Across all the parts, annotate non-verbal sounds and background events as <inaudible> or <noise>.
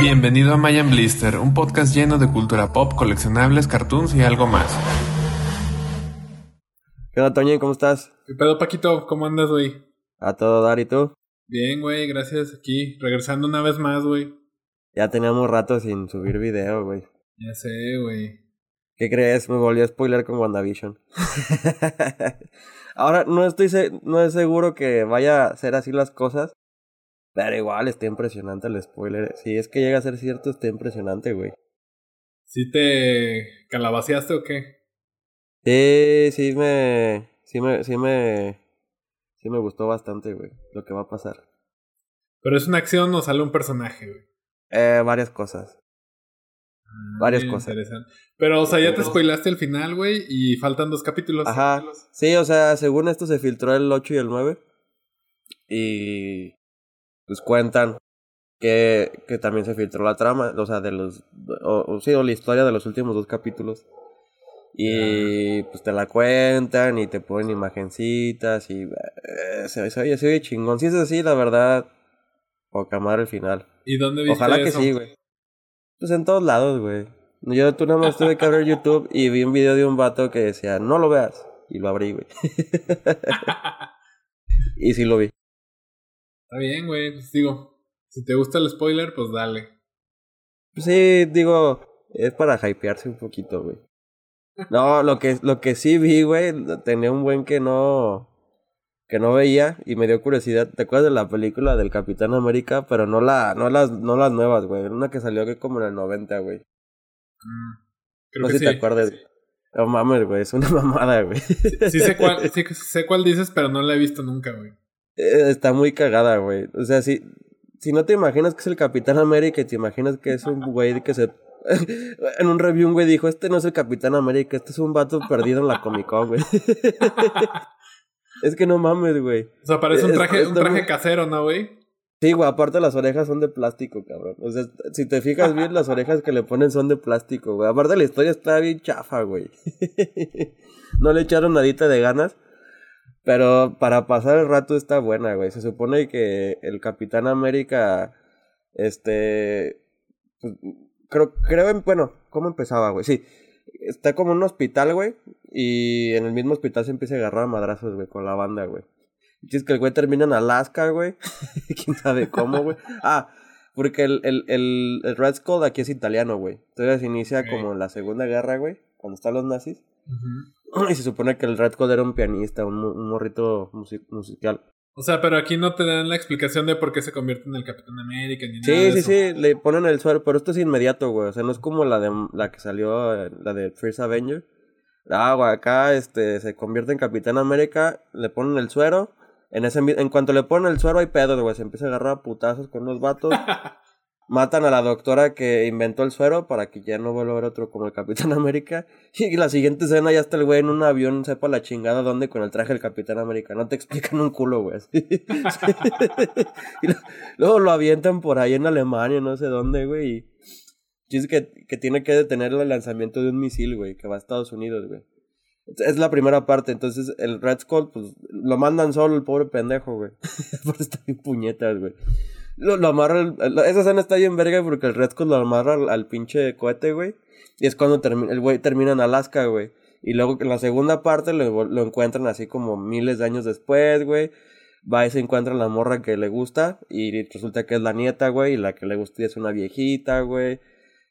Bienvenido a Mayan Blister, un podcast lleno de cultura pop, coleccionables, cartoons y algo más. ¿Qué onda, Toño? ¿Cómo estás? ¿Qué pedo, Paquito? ¿Cómo andas, güey? A todo dar, ¿y tú? Bien, güey, gracias. Aquí, regresando una vez más, güey. Ya teníamos rato sin subir video, güey. Ya sé, güey. ¿Qué crees? Me volví a spoiler con WandaVision. <laughs> Ahora, no estoy no es seguro que vaya a ser así las cosas. Pero igual está impresionante el spoiler. Si es que llega a ser cierto, está impresionante, güey. ¿Sí te calabaceaste o qué? Sí, sí me. Sí me. Sí me. Sí me gustó bastante, güey. Lo que va a pasar. ¿Pero es una acción o sale un personaje, güey? Eh, varias cosas. Ah, varias cosas. Interesante. Pero, o sea, ya te spoilaste el final, güey, y faltan dos capítulos. Ajá. Sí, o sea, según esto se filtró el 8 y el 9. Y pues cuentan que, que también se filtró la trama, o sea, de los, o, sí, o la historia de los últimos dos capítulos. Y pues te la cuentan y te ponen imagencitas y eh, se, oye, se oye chingón. Si es así, la verdad, o camar el final. ¿Y dónde viste Ojalá que sí, güey. Pues en todos lados, güey. Yo tú nada más tuve que abrir YouTube y vi un video de un vato que decía, no lo veas. Y lo abrí, güey. <laughs> <laughs> y sí lo vi. Está bien, güey. Pues digo, si te gusta el spoiler, pues dale. Sí, digo, es para hypearse un poquito, güey. No, lo que, lo que sí vi, güey, tenía un buen que no que no veía y me dio curiosidad. ¿Te acuerdas de la película del Capitán América? Pero no la no las no las nuevas, güey. Una que salió que como en el 90, güey. Mm, no sé si te acuerdas. No mames, güey, es una <laughs> mamada, güey. Sí, sé cuál, sí, sé cuál dices, pero no la he visto nunca, güey. Eh, está muy cagada, güey. O sea, si, si no te imaginas que es el Capitán América y te imaginas que es un güey que se... <laughs> en un review un güey dijo, este no es el Capitán América, este es un vato perdido en la Comic Con, güey. <laughs> es que no mames, güey. O sea, parece un traje, un traje casero, ¿no, güey? Sí, güey, aparte las orejas son de plástico, cabrón. O sea, si te fijas bien, las orejas que le ponen son de plástico, güey. Aparte la historia está bien chafa, güey. <laughs> no le echaron nadita de ganas. Pero para pasar el rato está buena, güey. Se supone que el Capitán América, este, pues, creo, creo, en, bueno, ¿cómo empezaba, güey? Sí, está como en un hospital, güey, y en el mismo hospital se empieza a agarrar a madrazos, güey, con la banda, güey. Y es que el güey termina en Alaska, güey. <laughs> ¿Quién sabe cómo, güey? Ah, porque el, el, el, el, Red Skull aquí es italiano, güey. Entonces inicia como en la Segunda Guerra, güey, cuando están los nazis. <clears throat> Y se supone que el Red Code era un pianista, un, morrito musical. O sea, pero aquí no te dan la explicación de por qué se convierte en el Capitán América ni sí, nada. Sí, sí, sí, le ponen el suero, pero esto es inmediato, güey. O sea, no es como la de la que salió, la de First Avenger. Ah, güey, acá este, se convierte en Capitán América, le ponen el suero. En, ese, en cuanto le ponen el suero hay pedos, güey. Se empieza a agarrar a putazos con unos vatos. <laughs> matan a la doctora que inventó el suero para que ya no vuelva a ver otro como el Capitán <laughs> América. Y la siguiente escena ya está el güey en un avión, sepa la chingada dónde con el traje del Capitán América. No te explican un culo, güey. <laughs> y luego lo avientan por ahí en Alemania, no sé dónde, güey. Y es que, que tiene que detener el lanzamiento de un misil, güey, que va a Estados Unidos, güey. Es la primera parte, entonces el Red Skull, pues lo mandan solo el pobre pendejo, güey. <laughs> Por estar bien puñetas, güey. Lo, lo amarra. esa escena está bien verga porque el Red Skull lo amarra al, pinche cohete, güey. Y es cuando el güey termina en Alaska, güey. Y luego en la segunda parte lo, lo encuentran así como miles de años después, güey. Va y se encuentra la morra que le gusta. Y resulta que es la nieta, güey. Y la que le gusta es una viejita, güey.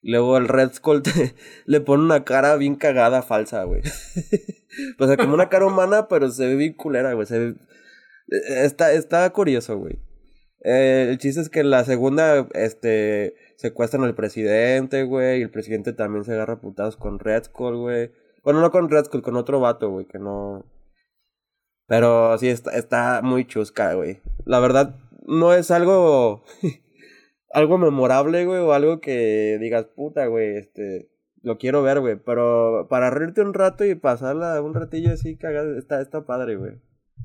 Luego el Red Skull <laughs> le pone una cara bien cagada, falsa, güey. <laughs> o sea, como una cara humana, pero se ve bien culera, güey. Se ve... E, está, está curioso, güey. Eh, el chiste es que en la segunda, este, secuestran al presidente, güey. Y el presidente también se agarra putados con Red Skull, güey. Bueno, no con Red Skull, con otro vato, güey, que no. Pero sí, está, está muy chusca, güey. La verdad, no es algo. <laughs> algo memorable, güey, o algo que digas, puta, güey, este. Lo quiero ver, güey. Pero para reírte un rato y pasarla un ratillo así, cagado, está, está padre, güey.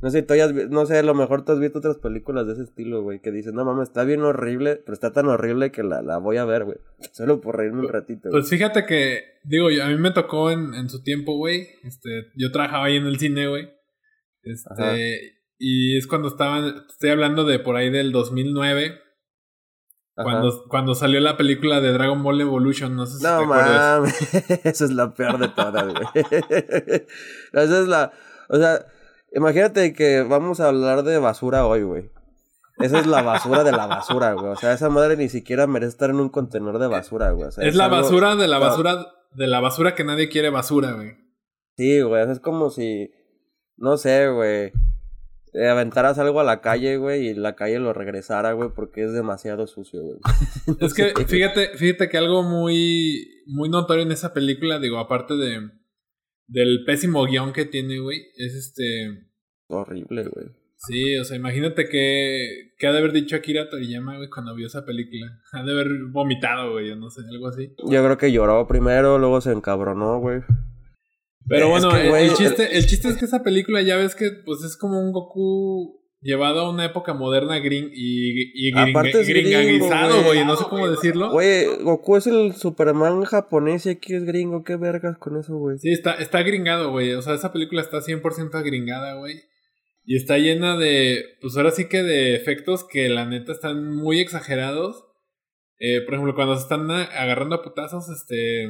No sé, tú no sé, a lo mejor tú has visto otras películas de ese estilo, güey, que dices, no mames, está bien horrible, pero está tan horrible que la, la voy a ver, güey. <laughs> Solo por reírme un ratito. Pues fíjate que, digo, a mí me tocó en, en su tiempo, güey. Este, yo trabajaba ahí en el cine, güey. Este, y es cuando estaban, estoy hablando de por ahí del 2009. Cuando, cuando salió la película de Dragon Ball Evolution, no sé si No te acuerdas. mames, <laughs> esa es la peor de todas, güey. <laughs> esa es la, o sea, imagínate que vamos a hablar de basura hoy, güey. Esa es la basura de la basura, güey. O sea, esa madre ni siquiera merece estar en un contenedor de basura, güey. O sea, es la algo- basura de la no. basura de la basura que nadie quiere basura, güey. Sí, güey, o sea, es como si, no sé, güey, eh, aventaras algo a la calle, güey, y la calle lo regresara, güey, porque es demasiado sucio, güey. Es que <laughs> fíjate, fíjate que algo muy muy notorio en esa película, digo, aparte de del pésimo guion que tiene, güey, es este Horrible, güey. Sí, o sea, imagínate que, que ha de haber dicho Akira Toriyama, güey, cuando vio esa película. Ha de haber vomitado, güey, o no sé, algo así. Yo creo que lloró primero, luego se encabronó, güey. Pero Es bueno, que, güey, el, chiste, el chiste es que esa película ya ves que pues es como un Goku llevado a una época moderna gring y, y gringa- Aparte es gringo, gringaguizado, güey. no sé cómo decirlo. Güey, Goku es el Superman japonés y aquí es gringo. ¿Qué vergas con eso, güey? Sí, está, está gringado, güey. O sea, esa película está 100% gringada, güey. Y está llena de, pues ahora sí que de efectos que la neta están muy exagerados. Eh, por ejemplo, cuando se están agarrando a putazos, este...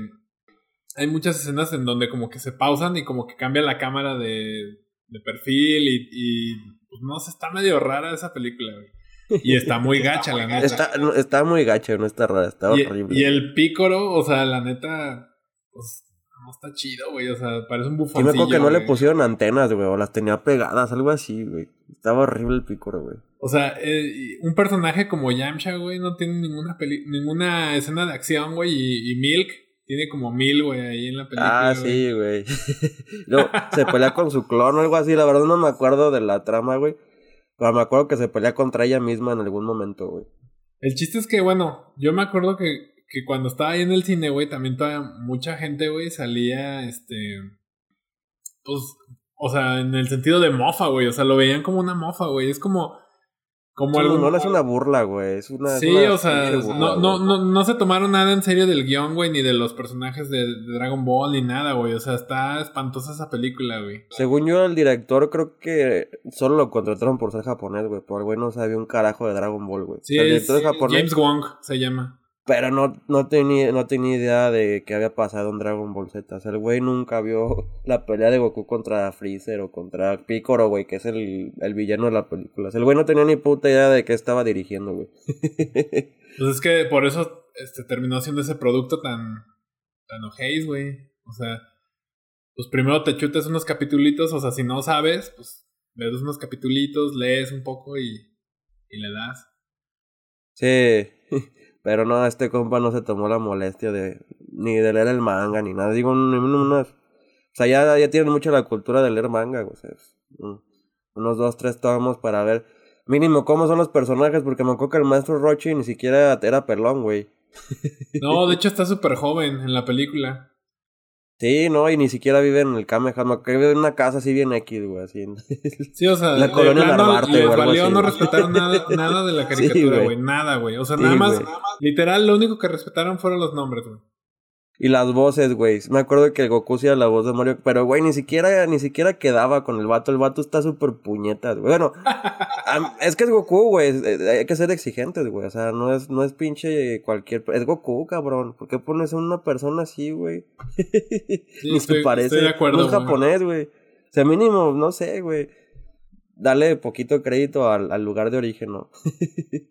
Hay muchas escenas en donde como que se pausan y como que cambia la cámara de, de perfil y, y, pues no sé, está medio rara esa película, güey. Y está muy <laughs> gacha, la neta. Está, no, está muy gacho, no está rara, está Y, horrible. y el pícoro, o sea, la neta, pues no está chido, güey. O sea, parece un Sí, me bufoncillo. acuerdo que no le pusieron antenas, güey, o las tenía pegadas, algo así, güey. Estaba horrible el pícoro, güey. O sea, eh, un personaje como Yamcha, güey, no tiene ninguna peli ninguna escena de acción, güey. Y, y Milk tiene como mil, güey, ahí en la película. Ah, sí, güey. <laughs> no, se pelea con su clon o algo así. La verdad no me acuerdo de la trama, güey. Pero me acuerdo que se pelea contra ella misma en algún momento, güey. El chiste es que, bueno, yo me acuerdo que, que cuando estaba ahí en el cine, güey, también toda mucha gente, güey, salía, este. Pues, o sea, en el sentido de mofa, güey. O sea, lo veían como una mofa, güey. Es como. Como no, no es una burla, güey. Es una. es Sí, una o sea, burla, no, no, no, no se tomaron nada en serio del guion, güey, ni de los personajes de, de Dragon Ball, ni nada, güey. O sea, está espantosa esa película, güey. Según yo, el director creo que solo lo contrataron por ser japonés, güey. Por el güey no sabía un carajo de Dragon Ball, güey. Sí, el es director es japonés, James Wong se llama. Pero no, no, tenía, no tenía idea de qué había pasado en Dragon Ball Z. O sea, el güey nunca vio <laughs> la pelea de Goku contra Freezer o contra Piccolo, güey, que es el, el villano de la película. O sea, el güey no tenía ni puta idea de qué estaba dirigiendo, güey. <laughs> Pues es que por eso este, terminó siendo ese producto tan, tan ojéis, güey. O sea, pues primero te chutas unos capitulitos, o sea, si no sabes, pues ves unos capitulitos, lees un poco y, y le das. Sí, <laughs> pero no, este compa no se tomó la molestia de ni de leer el manga ni nada. Digo, ni unas. O sea, ya, ya tienen mucho la cultura de leer manga. O unos dos, tres tomos para ver mínimo cómo son los personajes, porque me acuerdo que el maestro Rochi ni siquiera era pelón, güey. <laughs> No, de hecho está súper joven en la película. Sí, no, y ni siquiera vive en el Kamehameha, que vive en una casa así bien X, güey, así. <laughs> Sí, o sea, La colonia Narvarte, les o algo valió no <laughs> güey. respetaron nada, nada de la Sí, caricatura, güey. güey, nada, güey. O sea, Sí, nada más, güey. literal, lo único que respetaron fueron los nombres, güey. Y las voces, güey. Me acuerdo que Goku hacía la voz de Mario, pero güey, ni siquiera, ni siquiera quedaba con el vato. El vato está súper puñetas, güey. Bueno, <laughs> es que es Goku, güey. eh, Hay que ser exigentes, güey. O sea, no es, no es pinche cualquier. Es Goku, cabrón. ¿Por qué pones a una persona así, güey? <laughs> ni estoy- se parece. estoy de acuerdo, No es japonés, güey. O sea, mínimo, no sé, güey. Dale poquito crédito al, al lugar de origen, ¿no? <laughs>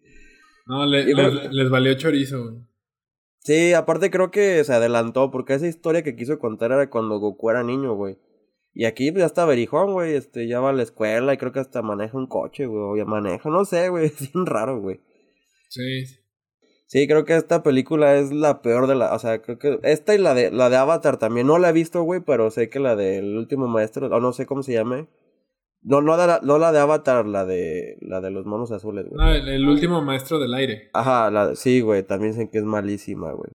No, le- les, les valió chorizo, güey. Sí, aparte creo que se adelantó, porque esa historia que quiso contar era cuando Goku era niño, güey. Y aquí pues, ya está verijón, güey, este, ya va a la escuela y creo que hasta maneja un coche, güey, o ya maneja, no sé, güey, <laughs> es bien raro, güey. Sí. Sí, creo que esta película es la peor de la, o sea, creo que esta y la de, la de Avatar también, no la he visto, güey, pero sé que la del último maestro, o no sé cómo se llame. No, no, la, no la de Avatar, la de, la de los monos azules, güey. No, el, el último maestro del aire. Ajá, la, sí, güey, también dicen que es malísima, güey.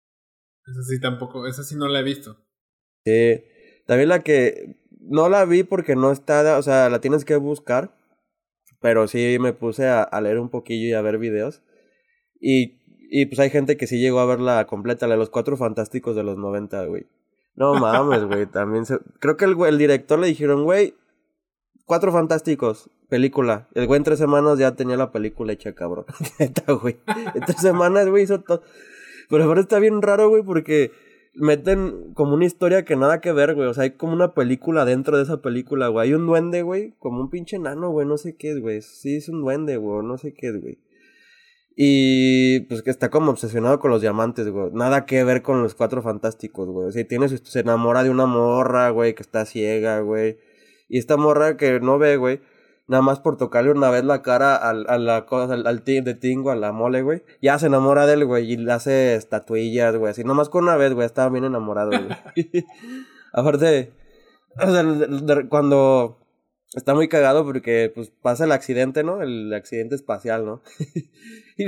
Esa sí tampoco, esa sí no la he visto. Sí. También la que no la vi porque no está, o sea, la tienes que buscar. Pero sí me puse a, a leer un poquillo y a ver videos. Y, y pues hay gente que sí llegó a verla completa, la de los cuatro fantásticos de los 90, güey. No mames, güey. También se... Creo que el, el director le dijeron, güey, Cuatro Fantásticos, película. El güey en tres semanas ya tenía la película hecha, cabrón. <laughs> En tres semanas, güey, hizo todo. Pero ahora está bien raro, güey, porque meten como una historia que nada que ver, güey. O sea, hay como una película dentro de esa película, güey. Hay un duende, güey, como un pinche nano, güey. No sé qué es, güey. Sí, es un duende, güey. No sé qué es, güey. Y pues que está como obsesionado con los diamantes, güey. Nada que ver con los cuatro fantásticos, güey. O sea, tiene, se enamora de una morra, güey, que está ciega, güey. Y esta morra que no ve, güey nada más por tocarle una vez la cara al, a la cosa, al, al de Tingo, a la mole, güey. Ya se enamora de él, güey, y le hace estatuillas, güey. Así, nomás con una vez, güey, estaba bien enamorado, güey. <laughs> Aparte, o sea, cuando está muy cagado porque, pues, pasa el accidente, ¿no? El accidente espacial, ¿no? <laughs> y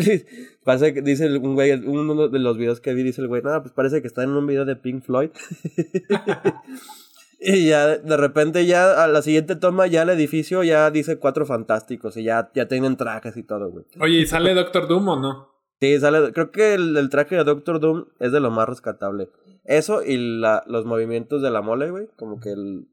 pasa que dice un güey, uno de los videos que vi, dice el güey, nada, pues parece que está en un video de Pink Floyd. <laughs> Y ya de repente ya a la siguiente toma ya el edificio ya dice cuatro fantásticos y ya, ya tienen trajes y todo, güey. Oye, ¿y sale Doctor Doom o no? Sí, sale, creo que el, traje de Doctor Doom es de lo más rescatable. Eso y la, los movimientos de la mole, güey, como que el,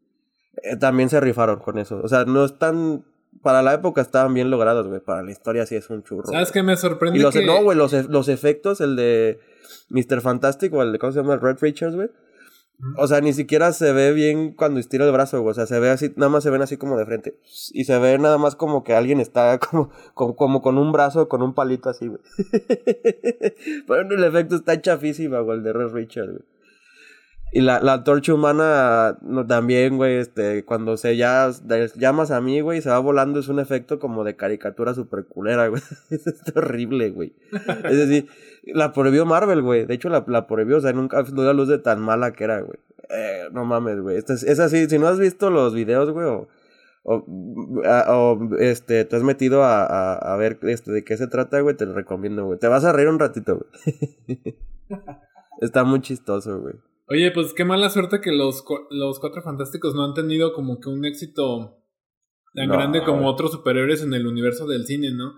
eh, también se rifaron con eso. O sea, no están, para la época estaban bien logrados, güey, para la historia sí es un churro. ¿Sabes qué me sorprende? Y los, No, güey, los, los efectos, el de Mr. Fantastic o el de, ¿cómo se llama? Red Richards, güey o sea, ni siquiera se ve bien cuando estira el brazo, güey. O sea, se ve así, nada más se ven así como de frente. Y se ve nada más como que alguien está <laughs> como, como, con un brazo, con un palito así, güey. <laughs> Pero el efecto está chafísima, güey, el de Red Richard, güey. Y la, la torcha humana también, güey, este, cuando se ya llamas a mí, güey, se va volando, es un efecto como de caricatura super culera, güey. <laughs> es horrible, güey. <laughs> es decir, la prohibió Marvel, güey. De hecho, la, la prohibió, o sea, nunca dio la luz de tan mala que era, güey. Eh, no mames, güey. Es, es así, si no has visto los videos, güey, o, o, este, te has metido a, a, a, ver este, de qué se trata, güey, te lo recomiendo, güey. Te vas a reír un ratito, güey. <laughs> Está muy chistoso, güey. Oye, pues qué mala suerte que los, los Cuatro Fantásticos no han tenido como que un éxito tan grande como otros superhéroes en el universo del cine, ¿no?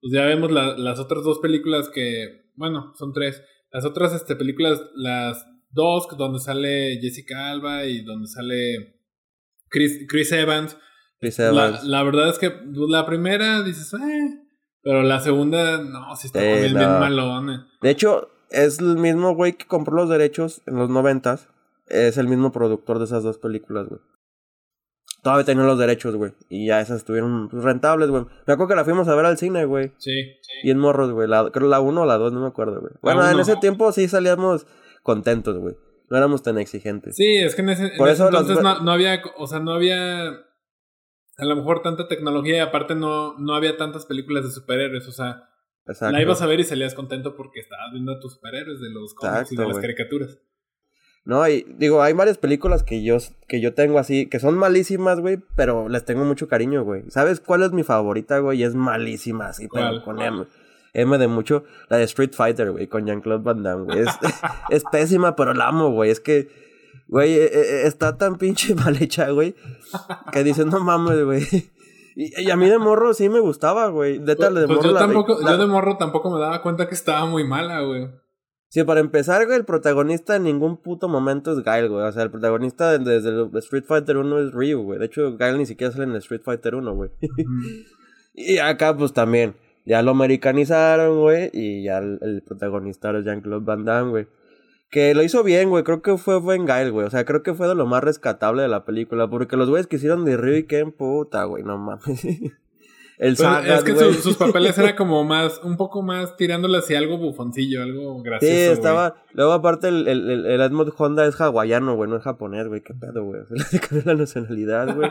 Pues ya vemos las otras dos películas que, bueno, son tres. Las otras este, películas, las dos donde sale Jessica Alba y donde sale Chris, Chris Evans. Chris Evans. La, verdad es que pues, la primera dices, eh, pero la segunda, no, sí está bien malón. De hecho, es el mismo güey que compró los derechos en los noventas. Es el mismo productor de esas dos películas, güey. Todavía tenían los derechos, güey. Y ya esas estuvieron rentables, güey. Me acuerdo que la fuimos a ver al cine, güey. Sí, sí. Y en morros, güey. creo la 1 o la 2, no me acuerdo, güey. Bueno, en ese tiempo sí salíamos contentos, güey. No éramos tan exigentes. Sí, es que en ese, Por eso entonces no, no, había, o sea, no había a lo mejor tanta tecnología y aparte no, no había tantas películas de superhéroes, o sea, la ibas a ver y salías contento porque estabas viendo a tus superhéroes de los cómics y de las caricaturas. No, y digo, hay varias películas que yo, que yo tengo así, que son malísimas, güey, pero les tengo mucho cariño, güey. ¿Sabes cuál es mi favorita, güey? Y es malísima, así, pero con M. M de mucho, la de Street Fighter, güey, con Jean-Claude Van Damme, güey. Es, <laughs> es pésima, pero la amo, güey. Es que, güey, e, e, está tan pinche <laughs> mal hecha, güey, que dices, no mames, güey. Y, a mí de morro sí me gustaba, güey. De tal, de pues morro. Yo, tampoco, yo de morro tampoco me daba cuenta que estaba muy mala, güey. Sí, para empezar, güey, el protagonista en ningún puto momento es Gail, güey. O sea, el protagonista desde el Street Fighter 1 es Ryu, güey. De hecho, Gail ni siquiera sale en el Street Fighter 1, güey. <laughs> y acá, pues también. Ya lo americanizaron, güey. Y ya el, el protagonista es Jean-Claude Van Damme, güey. Que lo hizo bien, güey. Creo que fue buen Gael, güey. O sea, creo que fue de lo más rescatable de la película. Porque los güeyes que hicieron de Ryu y Ken, puta, güey, no mames. <laughs> El pues, es que sus papeles era <laughs> como más, un poco más tirándole hacia algo bufoncillo, algo gracioso. Sí, estaba. Luego, aparte, el, el, el, Edmund Honda es hawaiano, güey, no es japonés, güey. Qué pedo, güey. <laughs> Se le cambió la nacionalidad, güey.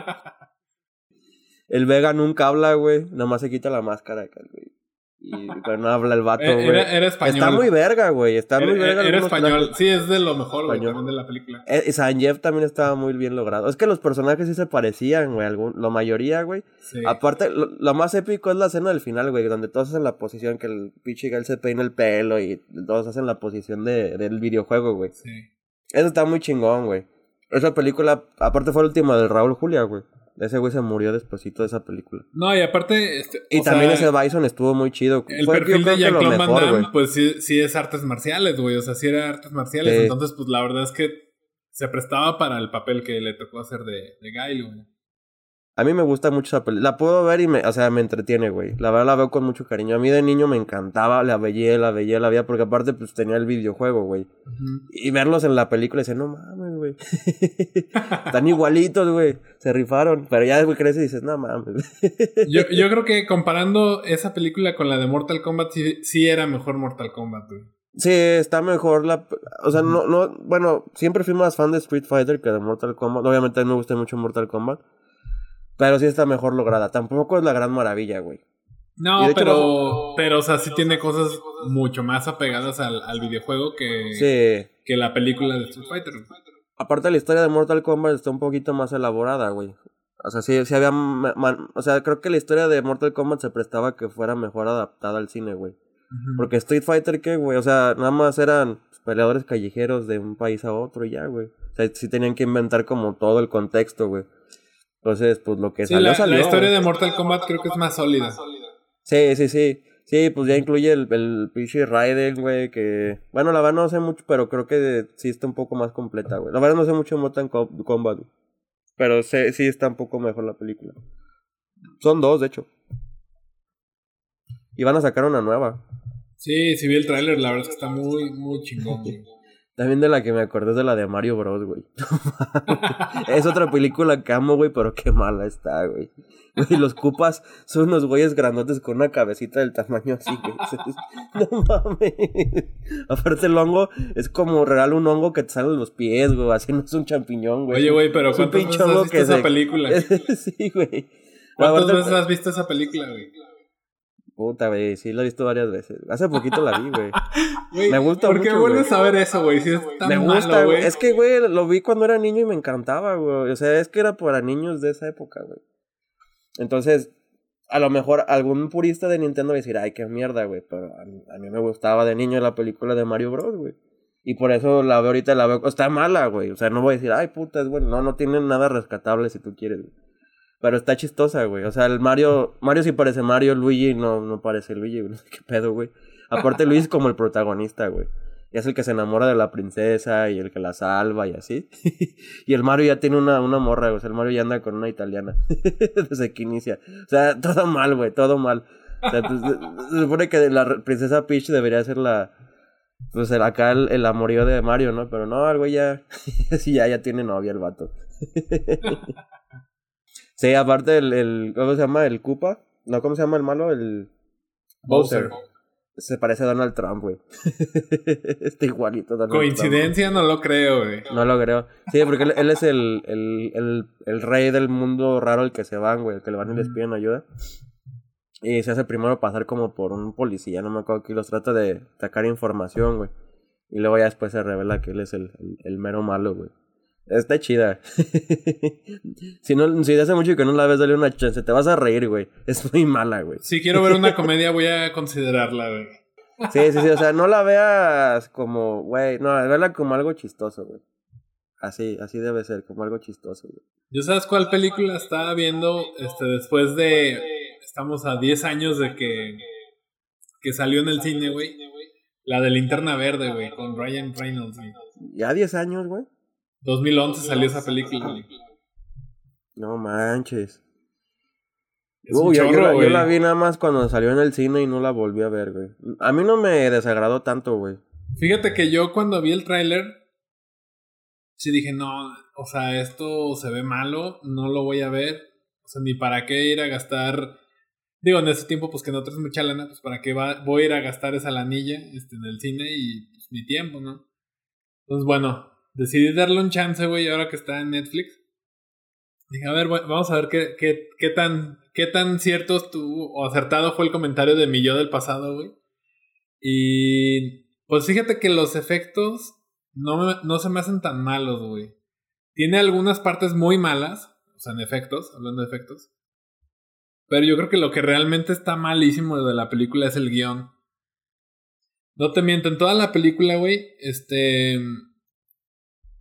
el Vega nunca habla, güey. Nomás se quita la máscara, güey. Y pero no habla el vato, eh, güey. Era, español. Está muy verga, güey. Está muy verga. Era español. Sí, es de lo mejor, güey, de la película. Eh, Sanjeev también estaba muy bien logrado. Es que los personajes sí se parecían, güey. La mayoría, güey. Sí. Aparte, lo, más épico es la escena del final, güey. Donde todos hacen la posición que el pinche Gal se peina el pelo y todos hacen la posición de, del videojuego, güey. Sí. Eso está muy chingón, güey. Esa película, aparte fue la última del Raúl Julia, güey. Ese güey se murió despuésito de esa película. No, y aparte... Este, y también ese Bison estuvo muy chido. El perfil de Jean-Claude Van Damme, pues sí, sí es artes marciales, güey. O sea, sí era artes marciales. Entonces, pues la verdad es que se prestaba para el papel que le tocó hacer de, de Guile, güey. A mí me gusta mucho esa película. La puedo ver y me, o sea, me entretiene, güey. La verdad la veo con mucho cariño. A mí de niño me encantaba, la veía, la veía, la veía, porque aparte pues tenía el videojuego, güey. Y verlos en la película y decir, no mames, güey. <laughs> Están igualitos, güey. Se rifaron. Pero ya, güey, creces y dices, no mames. <laughs> yo, yo creo que comparando esa película con la de Mortal Kombat, sí, sí era mejor Mortal Kombat, güey. Sí, está mejor la... O sea, no, no... Bueno, siempre fui más fan de Street Fighter que de Mortal Kombat. Obviamente a mí me gusta mucho Mortal Kombat. Pero sí está mejor lograda. Tampoco es la gran maravilla, güey. No, pero, pero, o sea, sí tiene cosas mucho más apegadas al, al videojuego que, Sí. que la película de Street Fighter. Aparte la historia de Mortal Kombat está un poquito más elaborada, güey. O sea, sí, sí había... O sea, creo que la historia de Mortal Kombat se prestaba a que fuera mejor adaptada al cine, güey. Porque Street Fighter, ¿qué, güey? O sea, nada más eran peleadores callejeros de un país a otro y ya, güey. O sea, sí tenían que inventar como todo el contexto, güey. Entonces, pues lo que Sí, salió, la, salió. la historia de Mortal Kombat creo que es más sólida. Sí, sí, sí. Sí, pues ya incluye el, el pinche Raiden, güey, que... Bueno, la verdad no sé mucho, pero creo que sí está un poco más completa, güey. La verdad no sé mucho de Mortal Kombat, güey. Pero sé, sí está un poco mejor la película. Son dos, de hecho. Y van a sacar una nueva. Sí, sí vi el tráiler, la verdad es que está muy, muy chingón. También de la que me acordé es de la de Mario Bros, güey. <laughs> es otra película que amo, güey, pero qué mala está, güey. Güey, los cupas son unos güeyes grandotes con una cabecita del tamaño así, güey. <laughs> No mames. Aparte el hongo es como real un hongo que te sale los pies, güey. Así no es un champiñón, güey. Oye, güey, pero ¿cuántas veces has visto que esa se- película? <laughs> sí, güey. ¿Cuántas Aparte- veces has visto esa película, güey? Puta, güey, sí la he visto varias veces. Hace poquito la vi, <laughs> güey. Me gusta ¿Por qué mucho, vuelves güey. a ver eso, güey? Si es tan me gusta, güey. güey. Es que, güey, lo vi cuando era niño y me encantaba, güey. O sea, es que era para niños de esa época, güey. Entonces, a lo mejor algún purista de Nintendo va a decir, ay, qué mierda, güey. Pero a mí, a mí me gustaba de niño la película de Mario Bros, güey. Y por eso la veo ahorita, la veo. Está mala, güey. O sea, no voy a decir, ay, puta, es bueno. No, no tiene nada rescatable si tú quieres, güey. Pero está chistosa, güey. O sea, el Mario. Mario sí parece Mario, Luigi no, no parece Luigi, güey. <laughs> Qué pedo, güey. Aparte, Luigi es como el protagonista, güey. Es el que se enamora de la princesa y el que la salva y así. <laughs> y el Mario ya tiene una, una morra, güey. O sea, el Mario ya anda con una italiana. <laughs> Desde que inicia. O sea, todo mal, güey. Todo mal. O sea, pues, se, supone que la princesa Peach debería ser la. Pues el- acá el, el amorío de Mario, ¿no? Pero no, el güey ya. sí, ya, ya tiene novia el vato. Sí, aparte el, el. ¿Cómo se llama? El Koopa. No, ¿cómo se llama el malo? El. Bowser. Se parece a Donald Trump, güey. <laughs> Está igualito Donald Trump. Coincidencia, no lo creo, güey. No lo creo. Sí, porque él, él es el, el, el, el rey del mundo raro al que se van, güey. El que le van y les piden ayuda. Y se hace primero pasar como por un policía, no me acuerdo que los trata de sacar información, güey. Y luego ya después se revela que él es el, el, el mero malo, güey. Está chida. <laughs> si no, si hace mucho que no la ves, dale una chance. Te vas a reír, güey. Es muy mala, güey. Si quiero ver una <laughs> comedia, voy a considerarla, güey. Sí, sí, sí. O sea, no la veas como, güey. No, verla como algo chistoso, güey. Así, así debe ser, como algo chistoso, güey. ¿Yo sabes cuál película estaba viendo este, después de... Estamos a 10 años de que, que salió en el cine, güey. La de Linterna Verde, güey, con Ryan Reynolds, güey. Ya 10 años, güey. 2011 salió esa película. No manches. Uy, yo, yo chorro, la, yo güey. la vi nada más cuando salió en el cine y no la volví a ver, güey. A mí no me desagradó tanto, güey. Fíjate que yo cuando vi el tráiler, sí dije, no, o sea, esto se ve malo, no lo voy a ver. O sea, ni para qué ir a gastar... Digo, en ese tiempo, pues que no traes mucha lana, pues para qué va, voy a ir a gastar esa lanilla este, en el cine y pues, mi tiempo, ¿no? Entonces, bueno, decidí darle un chance, güey, ahora que está en Netflix. Dije, a ver, vamos a ver qué, qué, qué tan, qué tan cierto estuvo o acertado fue el comentario de mi yo del pasado, güey. Y pues fíjate que los efectos no, me- no se me hacen tan malos, güey. Tiene algunas partes muy malas, o sea, en efectos, hablando de efectos. Pero yo creo que lo que realmente está malísimo de la película es el guion. No te miento, en toda la película, güey, este...